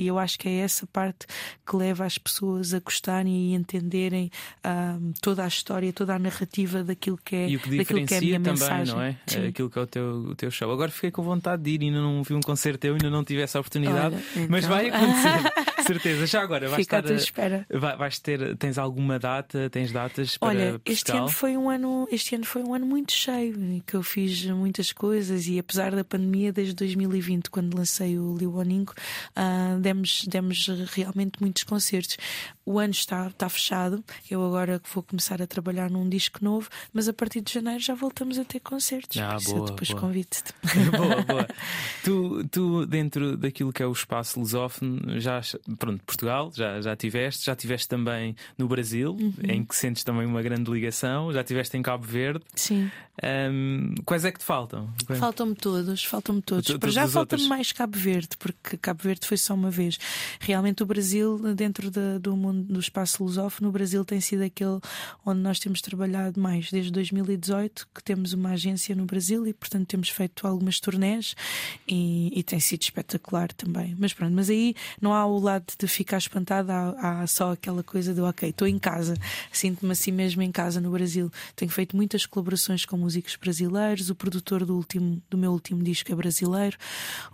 e eu acho que é essa parte que leva as pessoas a gostarem e entenderem um, toda a história, toda a narrativa daquilo que é, e o que daquilo que é a minha também, mensagem. não é? Sim. Aquilo que é o teu, o teu show. Agora fiquei com vontade de ir, ainda não vi um concerto teu, ainda não tive essa oportunidade, Olha, então... mas vai acontecer. certeza. Já agora, vais Fica estar, espera. Vais ter, tens alguma data? Tens datas para Olha, Portugal? este ano foi um ano, este ano foi um ano muito cheio, que eu fiz muitas coisas e apesar da pandemia desde 2020, quando lancei o Liwoningo, uh, demos, demos realmente muitos concertos. O ano está, está fechado. Eu agora vou começar a trabalhar num disco novo, mas a partir de janeiro já voltamos a ter concertos. Ah, boa, depois convido-te. boa, boa. Tu, tu, dentro daquilo que é o espaço lusófono, já pronto, Portugal, já, já tiveste, já tiveste também no Brasil, uhum. em que sentes também uma grande ligação, já tiveste em Cabo Verde. Sim. Um, quais é que te faltam? Faltam-me todos, faltam-me todos. Para já falta-me mais Cabo Verde, porque Cabo Verde foi só uma vez. Realmente o Brasil, dentro de, do mundo do espaço lusófono, o Brasil tem sido aquele onde nós temos trabalhado mais desde 2018, que temos uma agência no Brasil e, portanto, temos feito algumas turnés e, e tem sido espetacular também. Mas pronto, mas aí não há o lado de ficar espantada, há, há só aquela coisa do ok, estou em casa, sinto-me assim mesmo em casa no Brasil. Tenho feito muitas colaborações com músicos brasileiros, o produtor do, último, do meu último disco é brasileiro,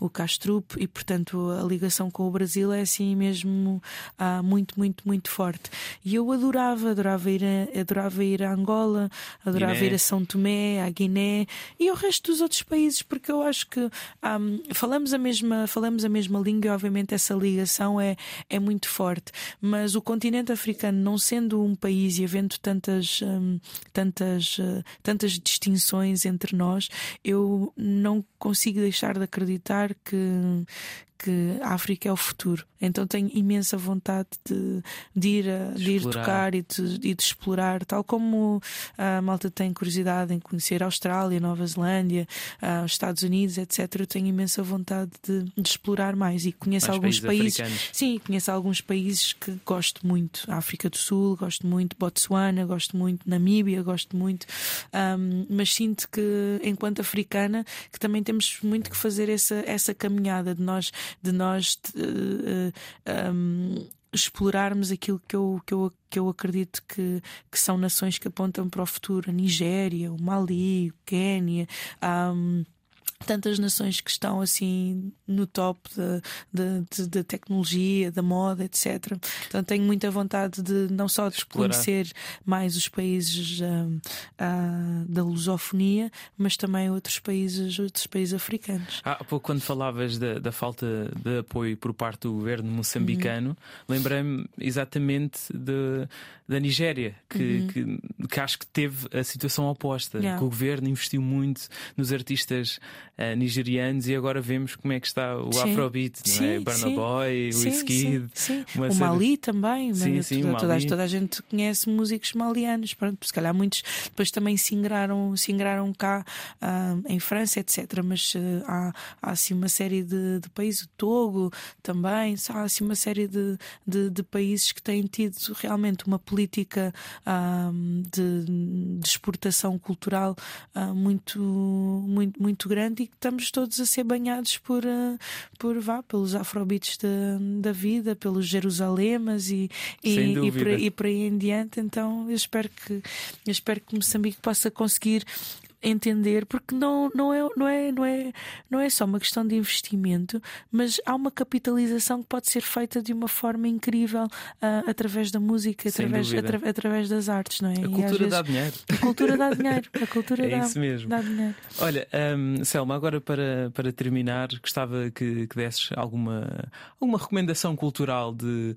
o Castrup, e portanto a ligação com o Brasil é assim mesmo ah, muito, muito, muito forte. E eu adorava, adorava ir a, adorava ir a Angola, adorava Guiné. ir a São Tomé, a Guiné e ao resto dos outros países, porque eu acho que ah, falamos a mesma, falamos a mesma língua e obviamente essa ligação é, é muito forte. Mas o continente africano, não sendo um país e havendo tantas, um, tantas, uh, tantas distinções entre nós, eu não consigo deixar de acreditar que, que a África é o futuro. Então tenho imensa vontade de, de ir, a, de ir tocar e de, de, explorar, tal como a malta tem curiosidade em conhecer a Austrália, Nova Zelândia, os Estados Unidos, etc. Eu tenho imensa vontade de, de explorar mais e conheço mais alguns países. países sim, conheço alguns países que gosto muito. A África do Sul, gosto muito. Botswana, gosto muito. Namíbia, gosto muito. Um, mas sinto que, enquanto africana, que também temos muito que fazer essa, essa caminhada de nós de nós uh, uh, um, explorarmos aquilo que eu, que eu, que eu acredito que, que são nações que apontam para o futuro, a Nigéria, o Mali, o Quénia. Um, tantas nações que estão assim no top da tecnologia, da moda, etc. Então tenho muita vontade de não só de conhecer mais os países uh, uh, da lusofonia, mas também outros países, outros países africanos. Há pouco quando falavas da, da, falta de apoio por parte do governo moçambicano, uhum. lembrei-me exatamente de, da Nigéria, que, uhum. que, que, acho que teve a situação oposta, yeah. que o governo investiu muito nos artistas uh, nigerianos e agora vemos como é que está o sim. Afrobeat, não é? Burna Boy, o Wizkid. O Mali também, sim, sim, toda, toda, toda, a gente conhece músicos malianos, pronto, se calhar muitos depois também se ingraram, se ingraram cá uh, em França, etc. Mas uh, há, há assim uma série de, de países, o Togo também, há assim uma série de, de, de países que têm tido realmente uma política uh, de, de, exportação cultural muito, muito, muito grande e que estamos todos a ser banhados por, uh, por vá, pelos afrobeats da, da vida, pelos Jerusalemas e, e, e, por, e por aí em diante. Então eu espero que, eu espero que Moçambique possa conseguir entender, porque não, não, é, não, é, não, é, não é só uma questão de investimento, mas há uma capitalização que pode ser feita de uma forma incrível uh, através da música, através, atra, através das artes, não é? A cultura vezes, dá dinheiro. A cultura dá dinheiro. A cultura é dá, isso mesmo. dá dinheiro. Olha, um, Selma, agora para, para terminar, gostava que, que desses alguma, alguma recomendação cultural de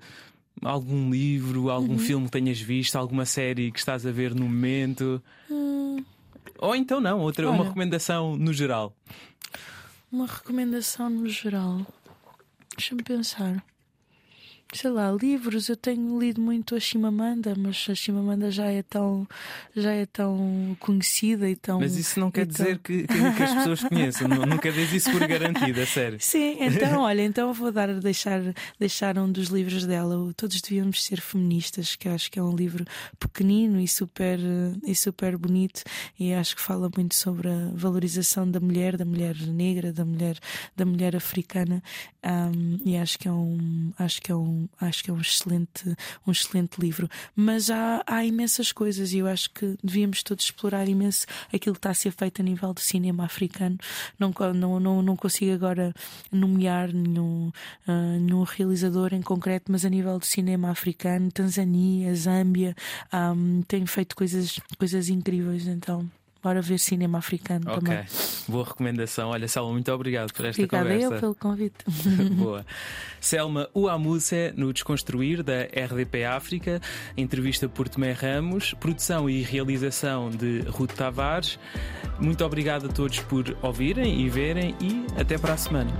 algum livro, algum uhum. filme que tenhas visto, alguma série que estás a ver no momento. Hum. Ou então não, outra, Olha, uma recomendação no geral. Uma recomendação no geral. Deixa-me pensar sei lá, livros, eu tenho lido muito a Chimamanda, mas a Chimamanda já é tão, já é tão conhecida e tão. Mas isso não quer dizer que, que, que, as pessoas conheçam, nunca diz isso por garantida, sério. Sim, então, olha, então vou dar deixar, deixar um dos livros dela, Todos Devíamos Ser Feministas, que acho que é um livro pequenino e super, e super bonito, e acho que fala muito sobre a valorização da mulher, da mulher negra, da mulher, da mulher africana, um, e acho que é um. Acho que é acho que é um excelente, um excelente livro. Mas há, há imensas coisas e eu acho que devíamos todos explorar imenso aquilo que está a ser feito a nível do cinema africano. Não, não, não, não consigo agora nomear nenhum, uh, nenhum realizador em concreto, mas a nível do cinema africano, Tanzânia, Zâmbia, um, tem feito coisas, coisas incríveis. Então. Bora ver cinema africano okay. também. Boa recomendação. Olha, Selma, muito obrigado por esta Obrigada conversa. Obrigada eu pelo convite. Boa. Selma Uamuse no Desconstruir da RDP África, entrevista por Tomé Ramos, produção e realização de Ruth Tavares. Muito obrigado a todos por ouvirem e verem e até para a semana.